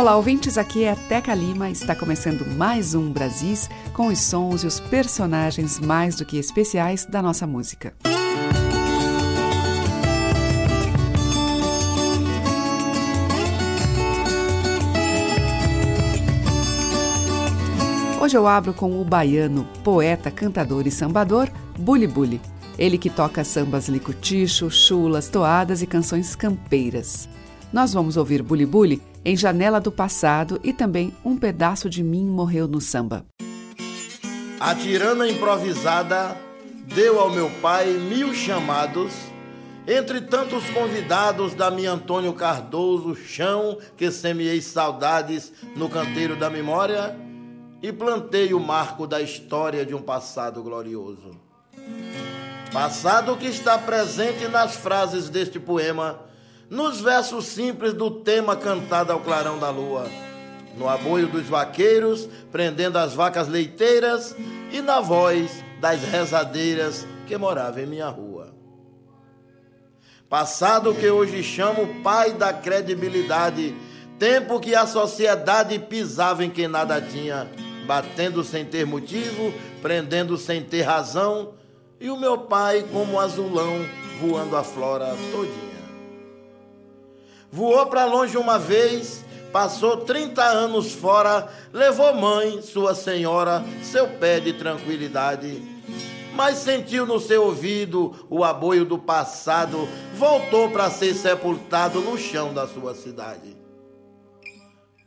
Olá, ouvintes, aqui é a Teca Lima. Está começando mais um Brasis com os sons e os personagens mais do que especiais da nossa música. Hoje eu abro com o baiano, poeta, cantador e sambador, Buli Buli. Ele que toca sambas licuticho, chulas, toadas e canções campeiras. Nós vamos ouvir Buli Buli em Janela do Passado e também Um Pedaço de Mim Morreu no Samba. A tirana improvisada deu ao meu pai mil chamados, entre tantos convidados da minha Antônio Cardoso, chão que semeei saudades no canteiro da memória e plantei o marco da história de um passado glorioso. Passado que está presente nas frases deste poema, nos versos simples do tema cantado ao clarão da lua, no aboio dos vaqueiros, prendendo as vacas leiteiras e na voz das rezadeiras que moravam em minha rua. Passado que hoje chamo pai da credibilidade, tempo que a sociedade pisava em quem nada tinha, batendo sem ter motivo, prendendo sem ter razão, e o meu pai como azulão voando a flora todinha. Voou para longe uma vez, passou 30 anos fora, levou mãe, sua senhora, seu pé de tranquilidade. Mas sentiu no seu ouvido o aboio do passado, voltou para ser sepultado no chão da sua cidade.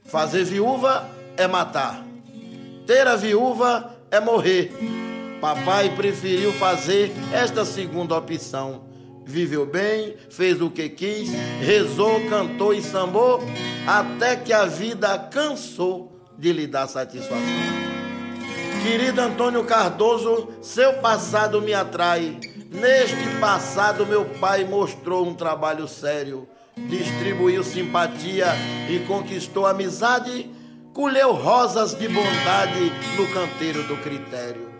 Fazer viúva é matar, ter a viúva é morrer. Papai preferiu fazer esta segunda opção viveu bem, fez o que quis, rezou, cantou e sambou, até que a vida cansou de lhe dar satisfação. Querido Antônio Cardoso, seu passado me atrai. Neste passado, meu pai mostrou um trabalho sério, distribuiu simpatia e conquistou amizade, colheu rosas de bondade no canteiro do critério.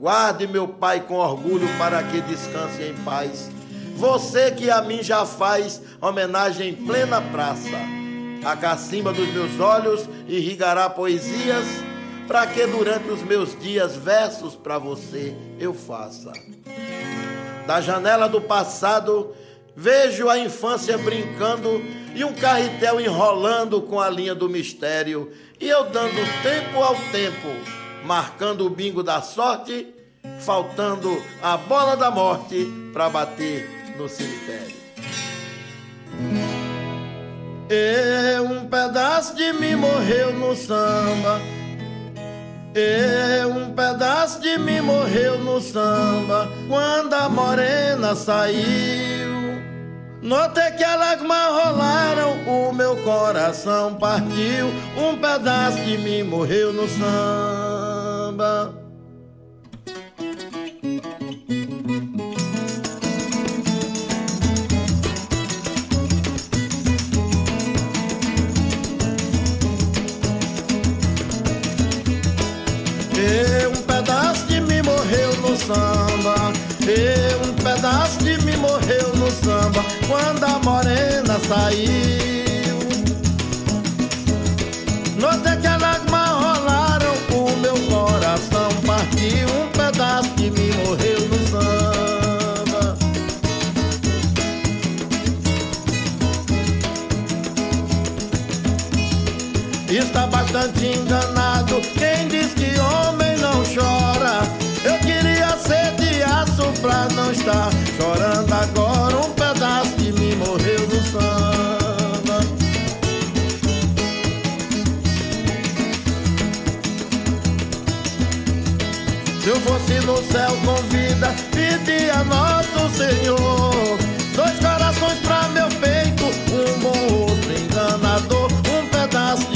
Guarde meu pai com orgulho para que descanse em paz. Você que a mim já faz homenagem em plena praça. A cacimba dos meus olhos irrigará poesias, para que durante os meus dias versos para você eu faça. Da janela do passado vejo a infância brincando e um carretel enrolando com a linha do mistério, e eu dando tempo ao tempo marcando o bingo da sorte, faltando a bola da morte para bater no cemitério. E um pedaço de mim morreu no samba. E um pedaço de mim morreu no samba quando a morena saiu. Notei que a lágrima rolaram, o meu coração partiu. Um pedaço de mim morreu no samba. E um pedaço de mim morreu no samba. E um pedaço de mim morreu no samba quando a morena saiu. Notei que pra não estar chorando agora. Um pedaço de mim morreu no samba. Se eu fosse no céu com vida, pedir a nosso Senhor dois corações pra meu peito, um bom outro enganador. Um pedaço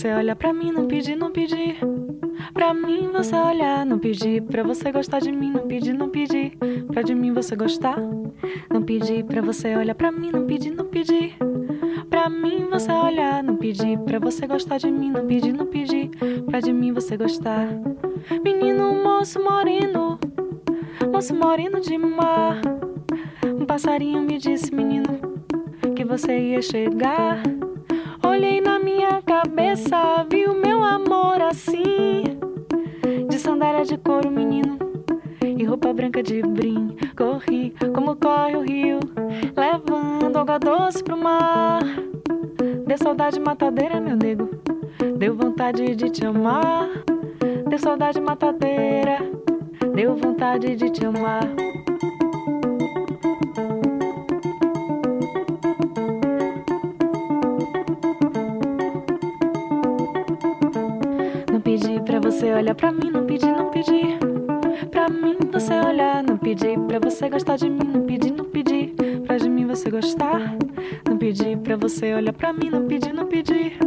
você olhar pra mim, não pedir, não pedir. Pra mim você olhar, não pedir. Pra você gostar de mim, não pedir, não pedir. Pra de mim você gostar, não pedir. Pra você olhar pra mim, não pedir, não pedir. Pra mim você olhar, não pedir. Pra você gostar de mim, não pedir, não pedir. Pra de mim você gostar. Menino, moço moreno, moço moreno de mar. Um passarinho me disse, menino, que você ia chegar. Cabeça, vi o meu amor assim. De sandália de couro, menino, e roupa branca de brim. Corri como corre o rio, levando água doce pro mar. Deu saudade matadeira, meu nego, deu vontade de te amar. Deu saudade matadeira, deu vontade de te amar. Olhar pra mim, não pedir, não pedir. Pra mim você olhar, não pedir. Pra você gostar de mim, não pedir, não pedir. Pra de mim você gostar, não pedir. Pra você olhar pra mim, não pedir, não pedir.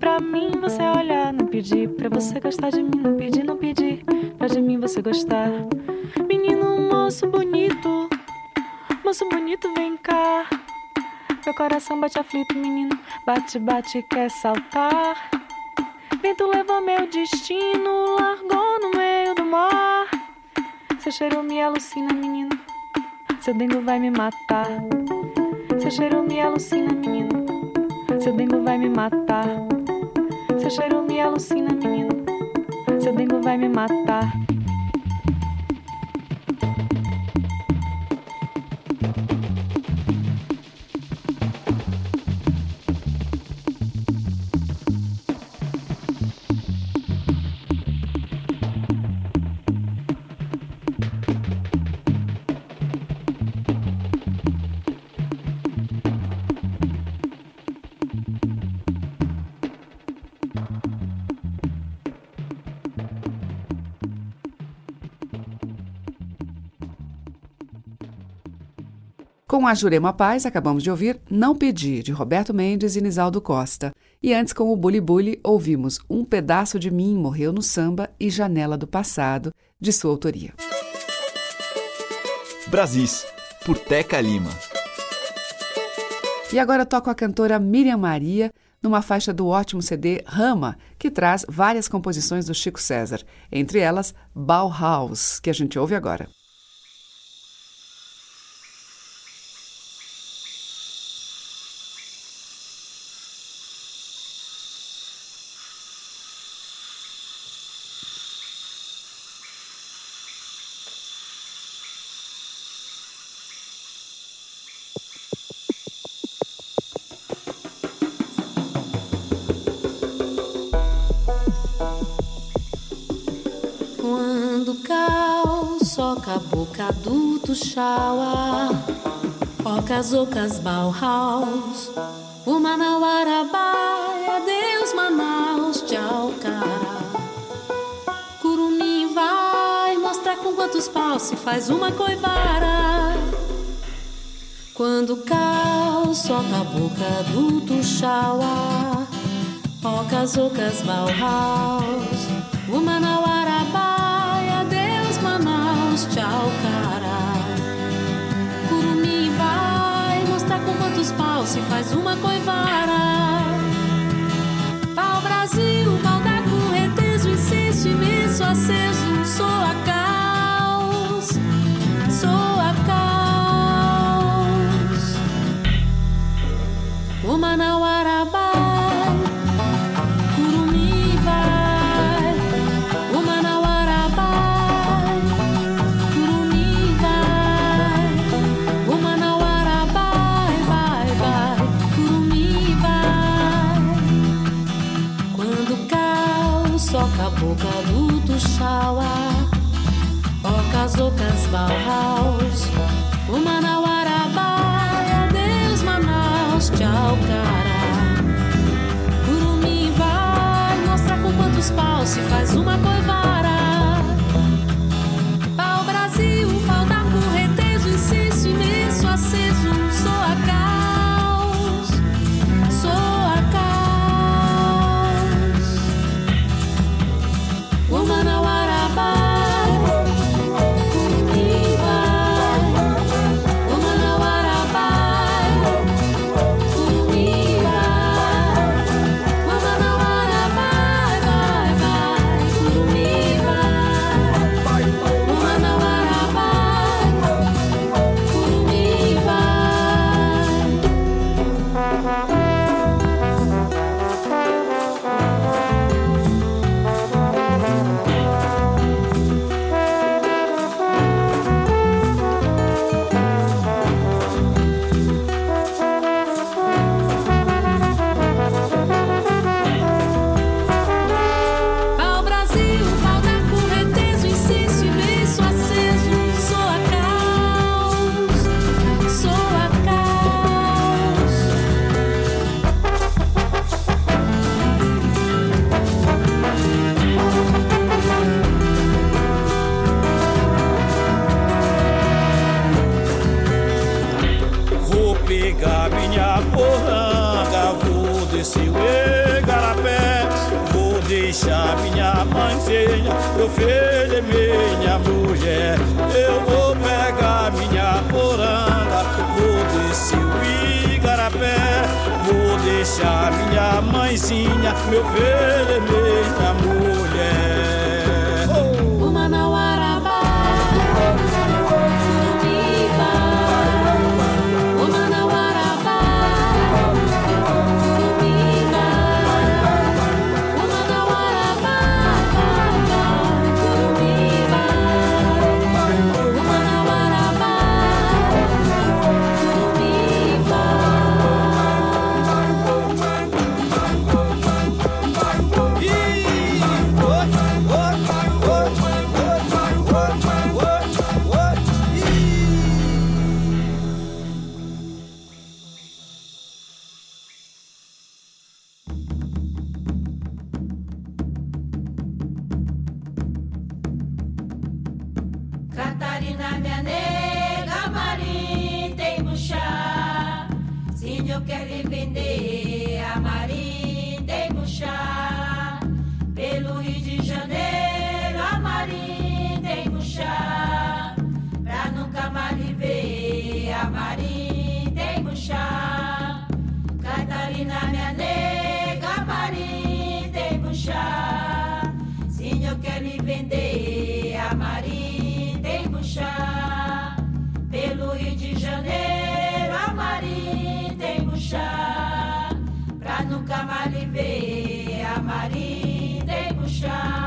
Pra mim você olhar, não pedir. Pra você gostar de mim, não pedir, não pedir. Pra de mim você gostar. Menino, moço bonito, moço bonito, vem cá. Meu coração bate aflito, menino. Bate, bate, quer saltar. Vento levou meu destino, largou no meio do mar. Seu cheiro me alucina, menino. Seu dengo vai me matar. Seu cheiro me alucina, menino. Seu dengo vai me matar. Seu cheiro me alucina, menino. Seu dengo vai me matar. Com a Jurema Paz, acabamos de ouvir Não Pedir, de Roberto Mendes e Nisaldo Costa. E antes, com o Bully Bully, ouvimos Um Pedaço de Mim Morreu no Samba e Janela do Passado, de sua autoria. Brasis, por Teca Lima. E agora toco a cantora Miriam Maria numa faixa do ótimo CD Rama, que traz várias composições do Chico César, entre elas Bauhaus, que a gente ouve agora. Do Tuxaua, Ocas, Ocas, Bauhaus, o Manauarabaia, Deus Manaus, tchau, cara. Curumim vai mostrar com quantos paus se faz uma coivara. Quando o caos solta a boca do Tuxaua, Ocas, Ocas, Bauhaus, dos paus se faz uma coivara. Pau Brasil, pau da correnteza, o incenso imenso aceso, sou a caos, sou a caos. O Manauara. Ocas Bauhaus, o Manauarabaia, Deus Manaus, tchau, cara. Curumim vai mostrar com quantos paus se faz uma coiva. puxar, pra nunca mais lhe ver a marinha de puxar.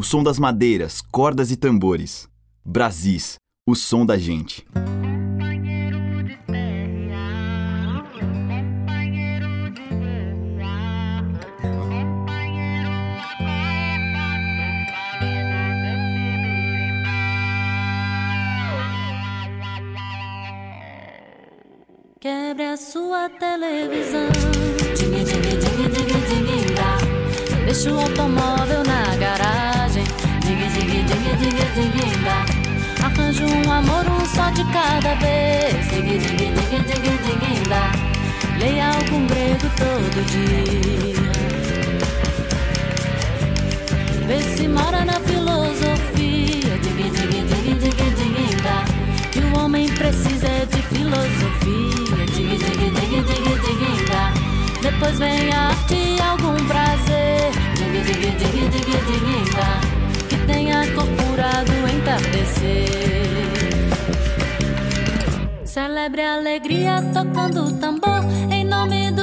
O som das madeiras, cordas e tambores. Brasis, o som da gente. Quebre a sua televisão. Deixa o automóvel dá. Arranja um amor, um só de cada vez. Leia algum grego todo dia. Vê se mora na filosofia. Que o homem precisa é de filosofia. Depois vem a arte e algum prazer. Dingue, dingue, dingue, dingue, dingue, dá. Que tenha cor pura do entardecer. Celebre a alegria tocando tambor. Em nome dos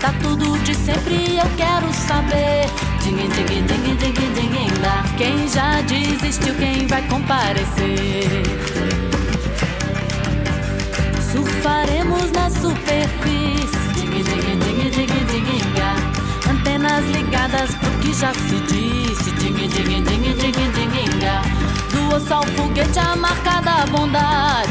Tá tudo de sempre, eu quero saber. Quem já desistiu, quem vai comparecer? Surfaremos na superfície. Antenas ligadas pro que já se disse. Dingue, dingue, dingue, dingue, foguete, a marca da bondade.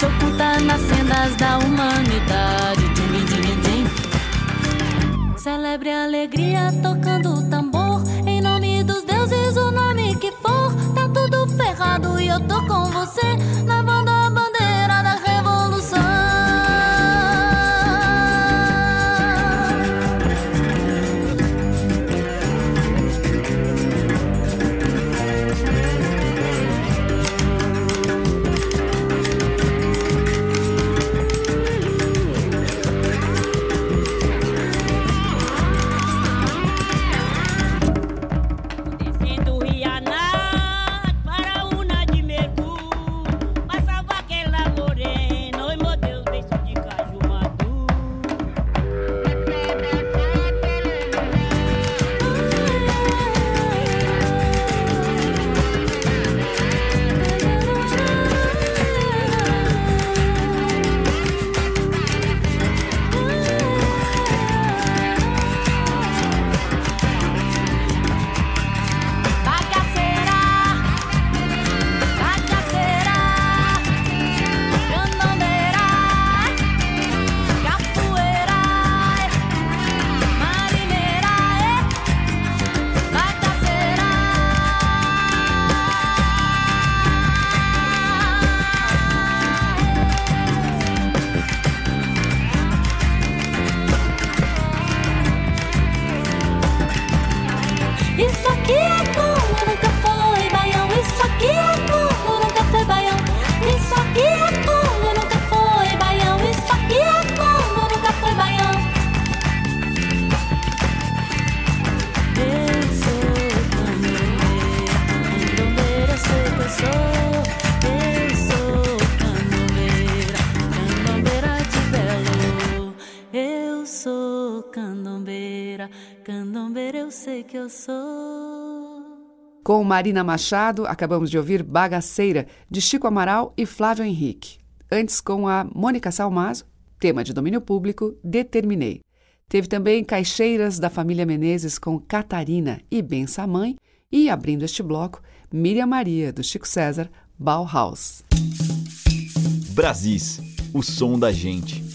Se oculta nas cenas da humanidade. Dingue, dingue, dingue. Celebre a alegria tocando tambor. Em nome dos deuses, o nome que for. Tá tudo ferrado e eu tô com você. Levando Com Marina Machado, acabamos de ouvir Bagaceira, de Chico Amaral e Flávio Henrique. Antes, com a Mônica Salmazo, tema de domínio público, Determinei. Teve também Caixeiras da família Menezes com Catarina e Bença Mãe. E, abrindo este bloco, Miriam Maria, do Chico César, Bauhaus. Brasis, o som da gente.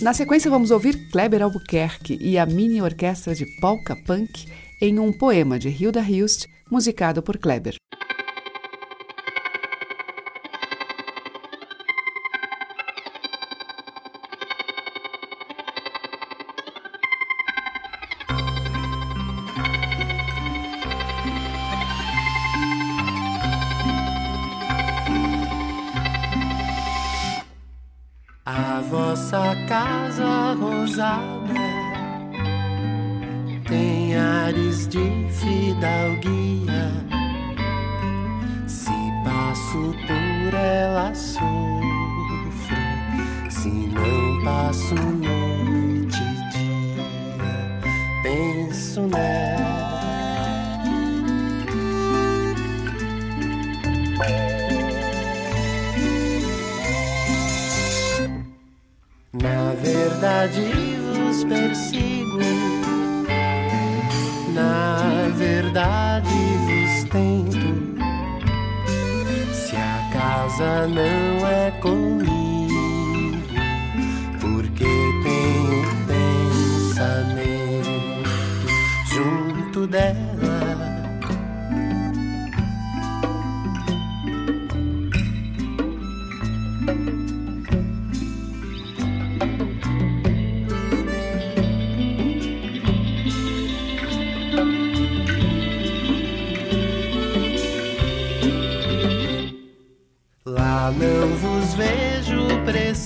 Na sequência, vamos ouvir Kleber Albuquerque e a mini orquestra de polka punk em um poema de Hilda Hilst, musicado por Kleber. Vossa casa rosada tem ares de fidalguia. Se passo por ela sofro, se não passo verdade vos persigo, na verdade vos tento. Se a casa não é comigo, porque tenho pensamento junto dela. Não vos vejo precinto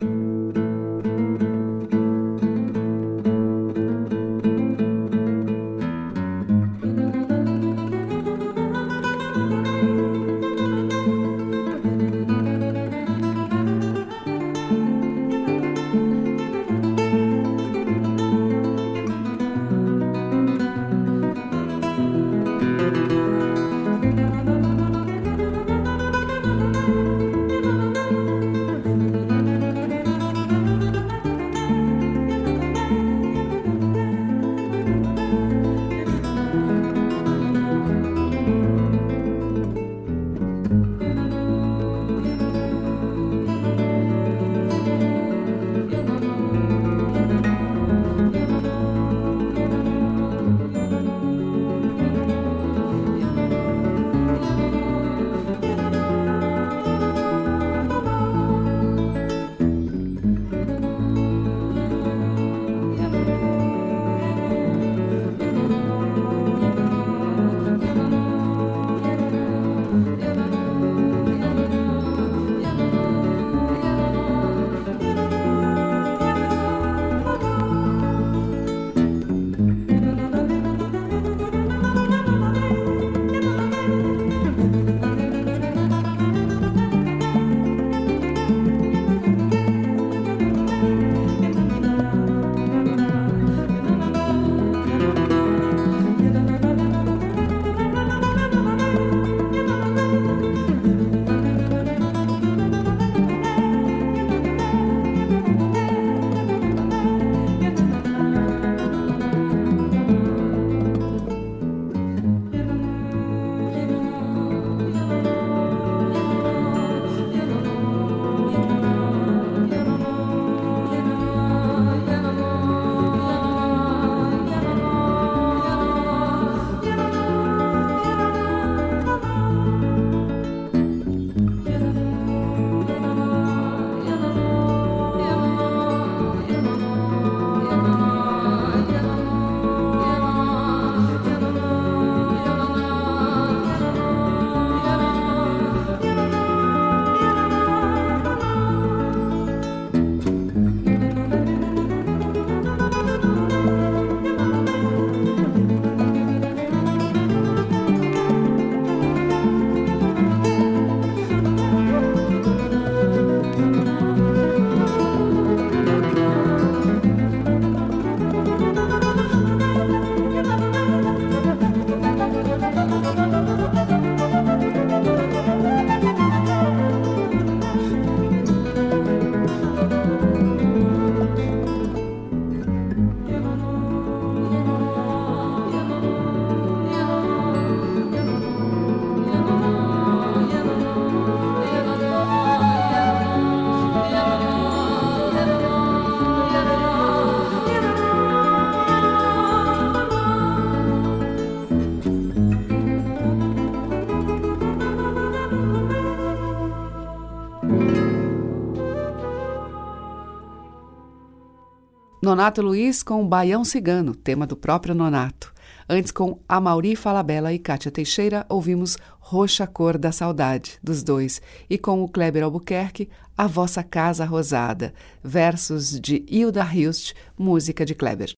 Nonato Luiz com Baião Cigano, tema do próprio Nonato. Antes, com Amauri Falabella e Kátia Teixeira, ouvimos Roxa Cor da Saudade, dos dois. E com o Kleber Albuquerque, A Vossa Casa Rosada, versos de Hilda Hilst, música de Kleber.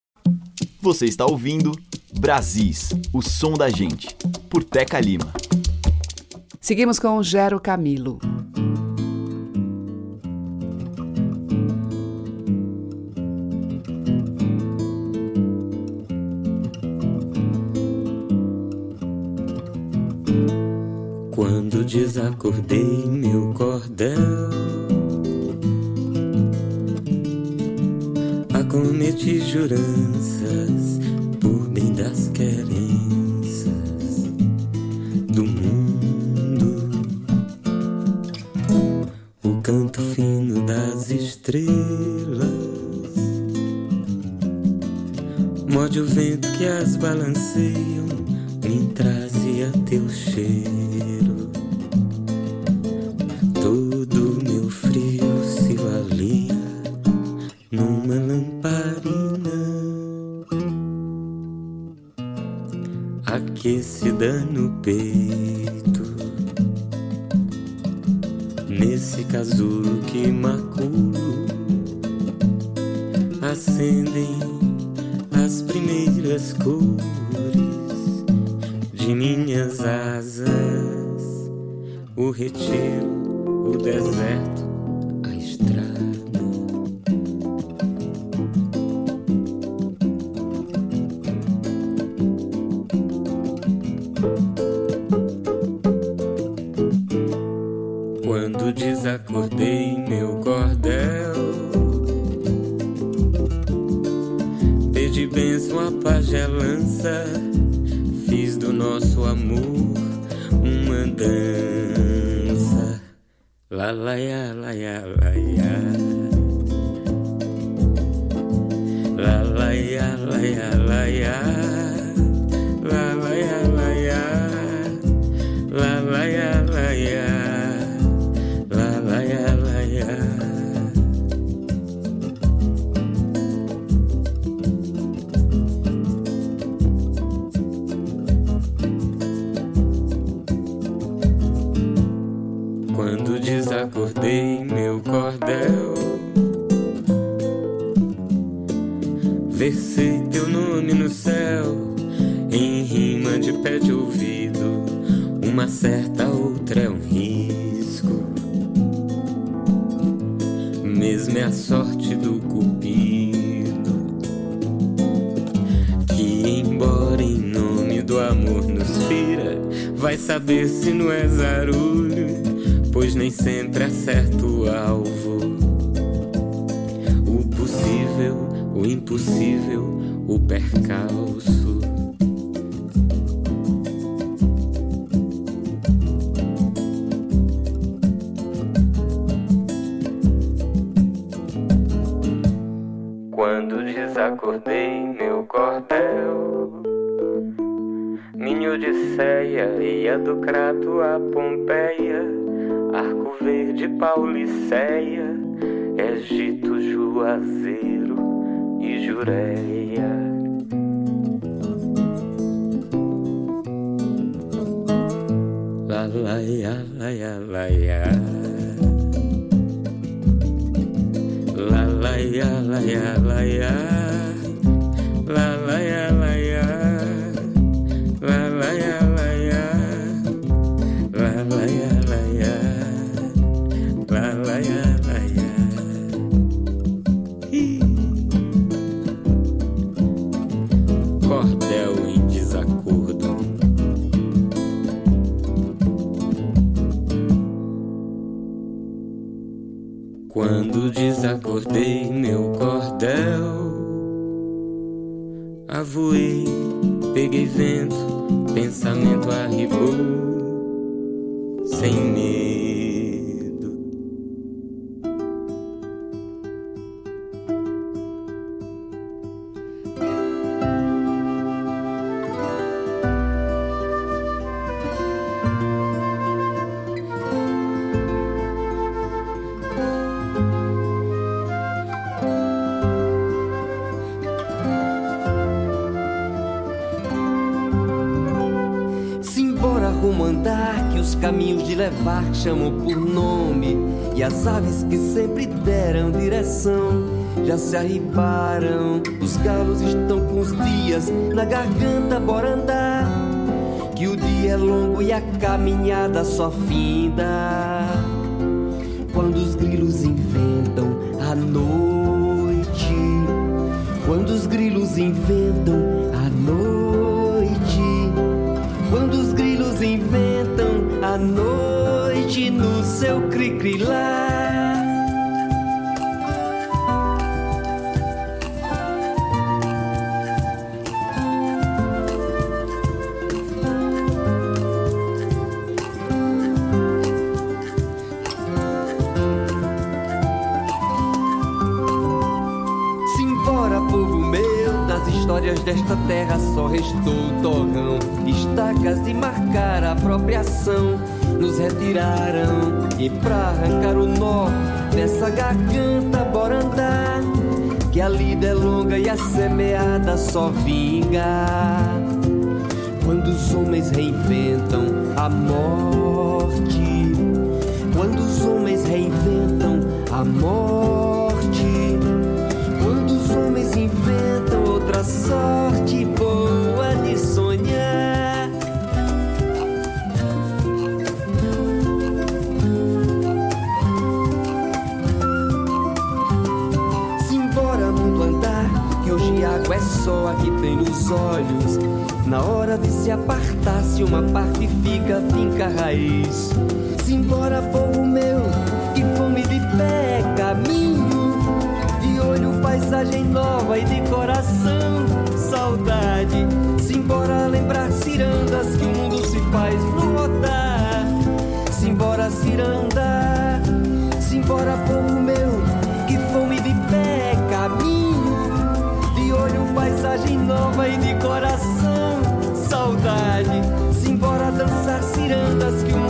Você está ouvindo Brasis, o som da gente, por Teca Lima. Seguimos com Gero Camilo. Quando desacordei meu cordel, acometi juranças por bem das querências do mundo. O canto fino das estrelas. Morde o vento que as balanceiam, disse chamam por nome. E as aves que sempre deram direção já se arribaram. Os galos estão com os dias na garganta, bora andar. Que o dia é longo e a caminhada só finda. Desta terra só restou o torrão, estacas de marcar a apropriação. Nos retiraram e pra arrancar o nó dessa garganta, bora andar. Que a lida é longa e a semeada só vinga. Quando os homens reinventam a morte, quando os homens reinventam a morte. Sorte boa de sonhar. Simbora, mundo andar, que hoje água é só a que tem nos olhos. Na hora de se apartar, se uma parte fica, finca a raiz. Simbora, povo meu, que fome de pé, caminho de olho, paisagem nova e de coração, saudade. Simbora lembrar cirandas que o mundo se faz rodar. Simbora, ciranda, simbora, povo meu, que fome de pé, caminho de olho, paisagem nova e de coração, saudade. Simbora dançar cirandas que o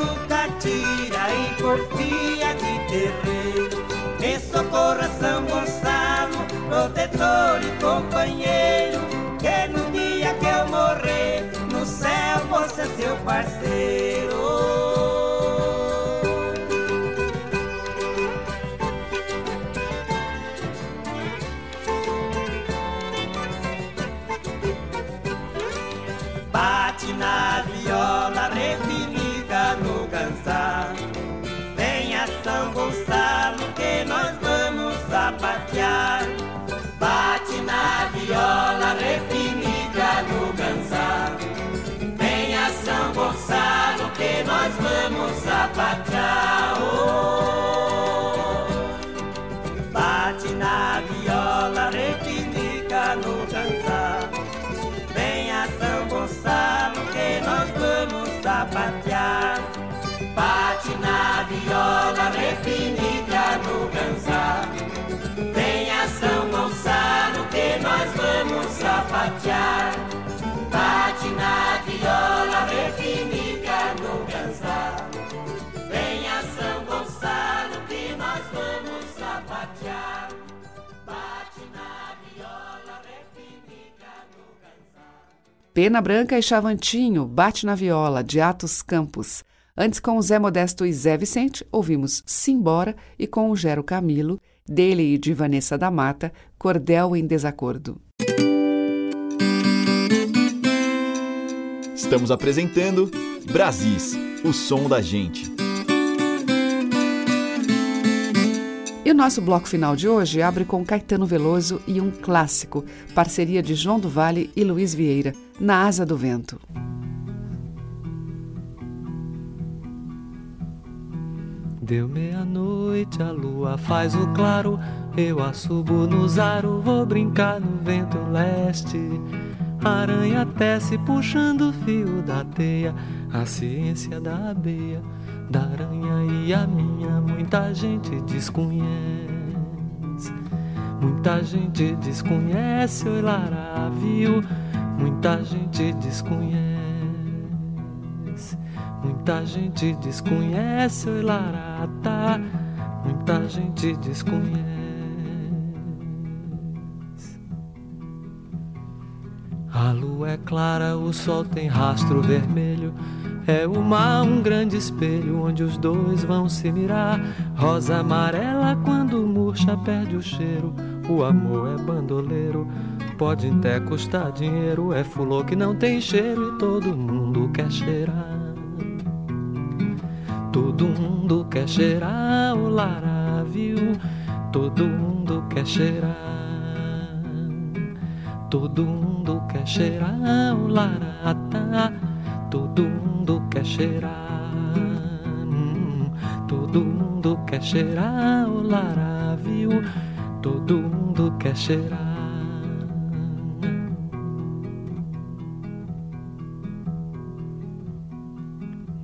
no catira e porfia de terreiro. Me socorra São Gonçalo, protetor e companheiro. Que no dia que eu morrer, no céu você é seu parceiro. moçado, que nós vamos sapatear. Bate na viola, repinica no dançar. a São Gonçalo, que nós vamos sapatear. Bate na viola, repinica no dançar. a São Gonçalo, que nós vamos sapatear. Bate na viola, repinica no cansar. Pena Branca e Chavantinho, Bate na Viola, de Atos Campos. Antes, com o Zé Modesto e Zé Vicente, ouvimos Simbora e com o Gero Camilo, dele e de Vanessa da Mata, Cordel em Desacordo. Estamos apresentando Brasis, o som da gente. E o nosso bloco final de hoje abre com Caetano Veloso e um clássico, parceria de João do Vale e Luiz Vieira, Na Asa do Vento. Deu meia-noite, a lua faz o claro. Eu assubo no zaro, vou brincar no vento leste. Aranha tece puxando o fio da teia. A ciência da abeia, da aranha e a minha. Muita gente desconhece. Muita gente desconhece, oi Lara, viu? Muita gente desconhece. Muita gente desconhece o Ilarata, muita gente desconhece. É clara, o sol tem rastro vermelho. É o mar um grande espelho onde os dois vão se mirar. Rosa amarela quando murcha perde o cheiro. O amor é bandoleiro, pode até custar dinheiro. É fulô que não tem cheiro e todo mundo quer cheirar. Todo mundo quer cheirar o Lara, viu? Todo mundo quer cheirar. Todo mundo quer cheirar o Lara, tá? Todo mundo quer cheirar. Hum, todo mundo quer cheirar o Lara, viu? Todo mundo quer cheirar.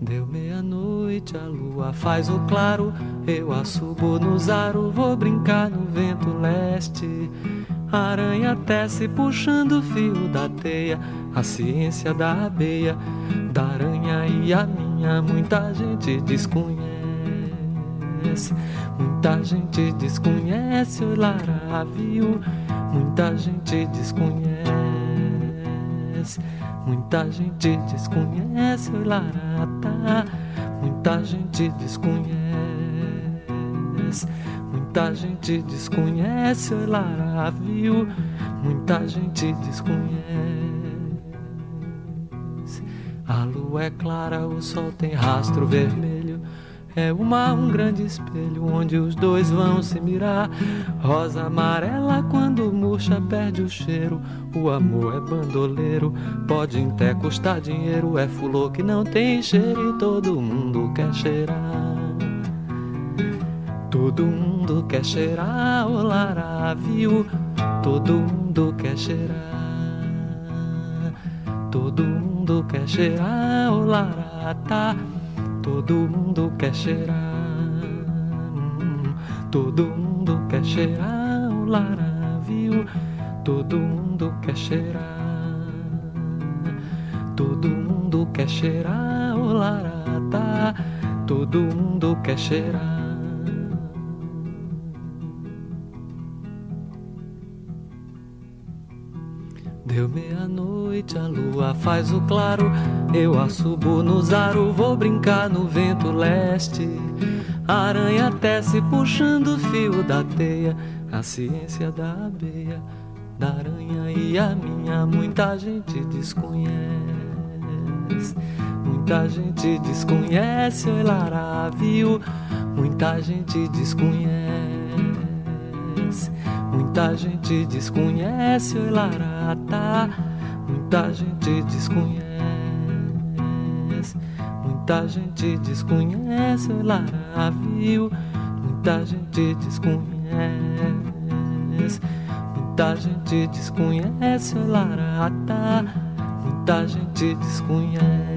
Deu meia-noite, a lua faz o claro. Eu assubo no zaro, vou brincar no vento leste. A aranha tece puxando o fio da teia. A ciência da abeia, da aranha e a minha. Muita gente desconhece. Muita gente desconhece o Lara, viu? Muita gente desconhece. Muita gente desconhece o Ilarata, muita gente desconhece. Muita gente desconhece o Ilara, viu? Muita gente desconhece. A lua é clara, o sol tem rastro vermelho. É o mar um grande espelho onde os dois vão se mirar. Rosa amarela quando murcha perde o cheiro. O amor é bandoleiro, pode até custar dinheiro. É fulô que não tem cheiro e todo mundo quer cheirar. Todo mundo quer cheirar o Lara, viu? Todo mundo quer cheirar. Todo mundo quer cheirar o Lara, tá? Todo mundo quer cheirar. Todo mundo quer cheirar o Lara, viu? Todo mundo quer cheirar. Todo mundo quer cheirar o Lara, tá? Todo mundo quer cheirar. Deu meia-noite, a lua faz o claro. Eu assubo no zaro, vou brincar no vento leste. A aranha tece puxando o fio da teia. A ciência da abeia, da aranha e a minha. Muita gente desconhece. Muita gente desconhece, oi Lara, viu? Muita gente desconhece. Muita gente desconhece, oi Lara, tá? Muita gente desconhece. Muita gente desconhece, oi Lara, viu? Muita gente desconhece. Muita gente desconhece, oi Lara, tá? Muita gente desconhece.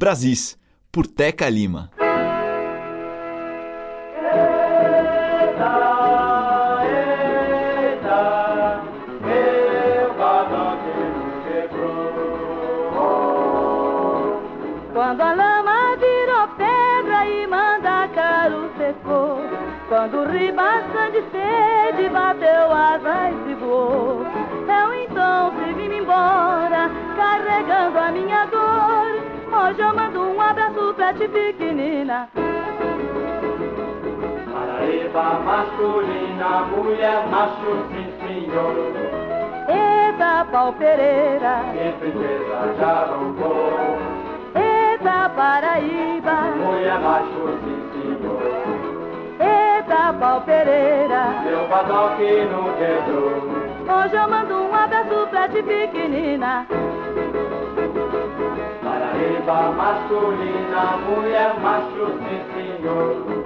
Brasis, por Teca Lima. Quando a lama virou pedra e mandacaru secou Quando o ribaça de sede bateu asas e voou Eu então se vim embora carregando a minha dor Hoje eu mando um abraço pra ti pequenina. Paraíba masculina, mulher macho, sim senhor. Eita pau Pereira, que princesa já roubou Eita Paraíba, mulher macho, sim senhor. Eita pau Pereira, meu padoque não quebrou Hoje eu mando um abraço pra ti pequenina Paraíba masculina, mulher macho, sim senhor.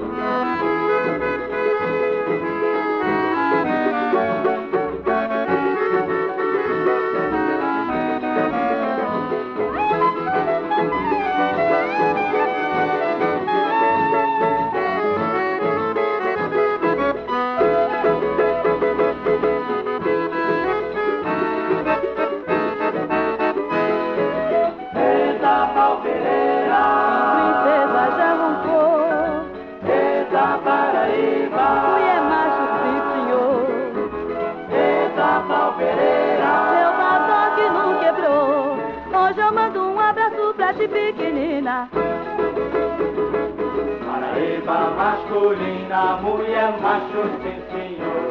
Mulher macho, sim senhor.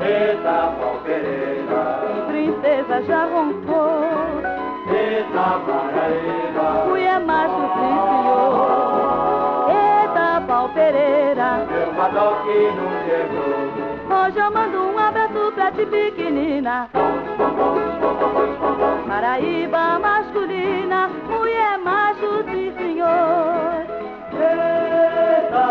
Eita, palpereira. Princesa já roncou. Eita, Paraíba. Mulher macho, sim senhor. Eita, palpereira. Meu badoque não quebrou. Hoje eu mando um abraço pra ti pequenina. Paraíba masculina, mulher macho, sim senhor. Eita,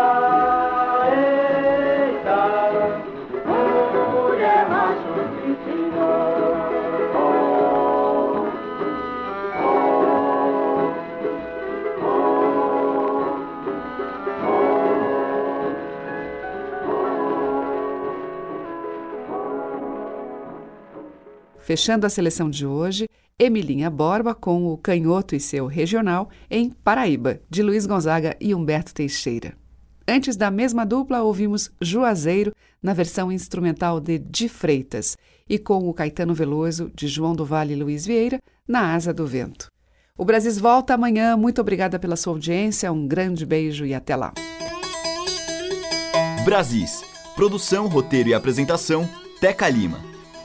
Fechando a seleção de hoje, Emilinha Borba com o Canhoto e seu Regional em Paraíba, de Luiz Gonzaga e Humberto Teixeira. Antes da mesma dupla, ouvimos Juazeiro na versão instrumental de Di Freitas e com o Caetano Veloso, de João do Vale e Luiz Vieira, na Asa do Vento. O Brasis volta amanhã. Muito obrigada pela sua audiência. Um grande beijo e até lá. Brasis. Produção, roteiro e apresentação, Teca Lima.